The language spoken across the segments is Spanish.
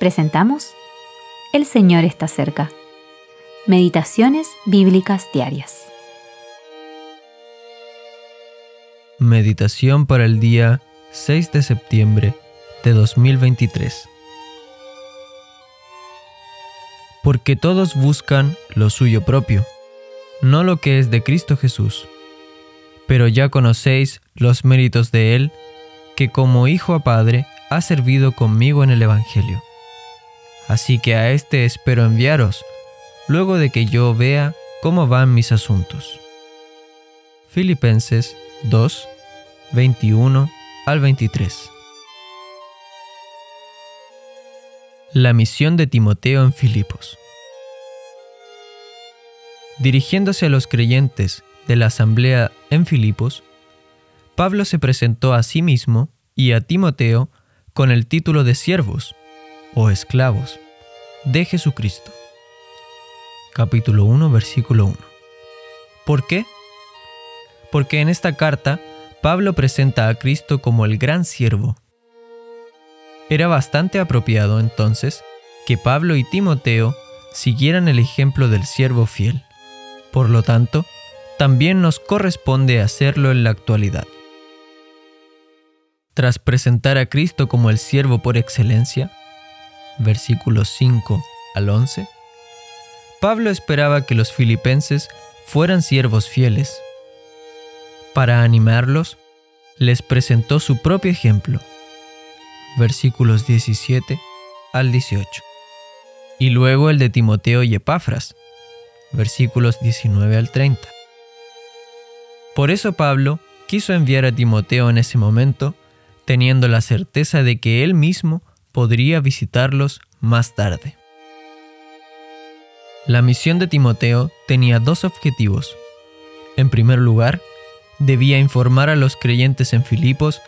presentamos El Señor está cerca. Meditaciones Bíblicas Diarias. Meditación para el día 6 de septiembre de 2023. Porque todos buscan lo suyo propio, no lo que es de Cristo Jesús. Pero ya conocéis los méritos de Él, que como hijo a padre ha servido conmigo en el Evangelio así que a éste espero enviaros, luego de que yo vea cómo van mis asuntos. Filipenses 2, 21 al 23. La misión de Timoteo en Filipos. Dirigiéndose a los creyentes de la asamblea en Filipos, Pablo se presentó a sí mismo y a Timoteo con el título de siervos o esclavos de Jesucristo. Capítulo 1, versículo 1. ¿Por qué? Porque en esta carta Pablo presenta a Cristo como el gran siervo. Era bastante apropiado entonces que Pablo y Timoteo siguieran el ejemplo del siervo fiel. Por lo tanto, también nos corresponde hacerlo en la actualidad. Tras presentar a Cristo como el siervo por excelencia, versículos 5 al 11, Pablo esperaba que los filipenses fueran siervos fieles. Para animarlos, les presentó su propio ejemplo, versículos 17 al 18, y luego el de Timoteo y Epafras, versículos 19 al 30. Por eso Pablo quiso enviar a Timoteo en ese momento, teniendo la certeza de que él mismo podría visitarlos más tarde. La misión de Timoteo tenía dos objetivos. En primer lugar, debía informar a los creyentes en Filipos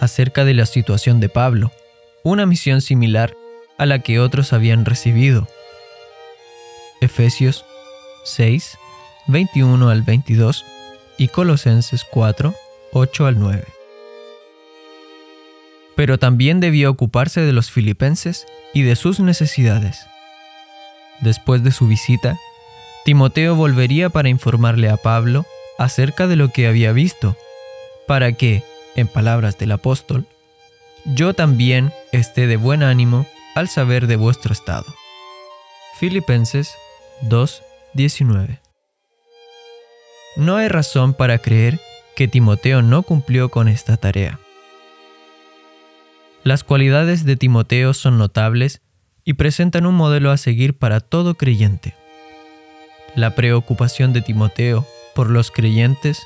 acerca de la situación de Pablo, una misión similar a la que otros habían recibido. Efesios 6, 21 al 22 y Colosenses 4, 8 al 9 pero también debía ocuparse de los filipenses y de sus necesidades. Después de su visita, Timoteo volvería para informarle a Pablo acerca de lo que había visto, para que, en palabras del apóstol, yo también esté de buen ánimo al saber de vuestro estado. Filipenses 2:19 No hay razón para creer que Timoteo no cumplió con esta tarea. Las cualidades de Timoteo son notables y presentan un modelo a seguir para todo creyente. La preocupación de Timoteo por los creyentes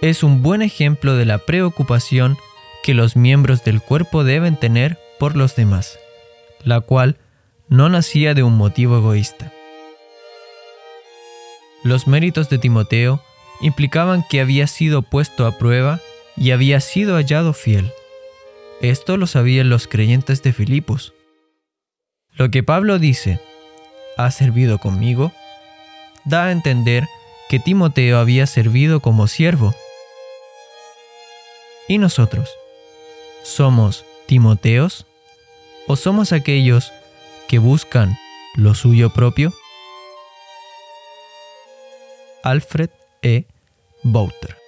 es un buen ejemplo de la preocupación que los miembros del cuerpo deben tener por los demás, la cual no nacía de un motivo egoísta. Los méritos de Timoteo implicaban que había sido puesto a prueba y había sido hallado fiel. Esto lo sabían los creyentes de Filipos. Lo que Pablo dice, ha servido conmigo, da a entender que Timoteo había servido como siervo. ¿Y nosotros? ¿Somos Timoteos? ¿O somos aquellos que buscan lo suyo propio? Alfred E. Bouter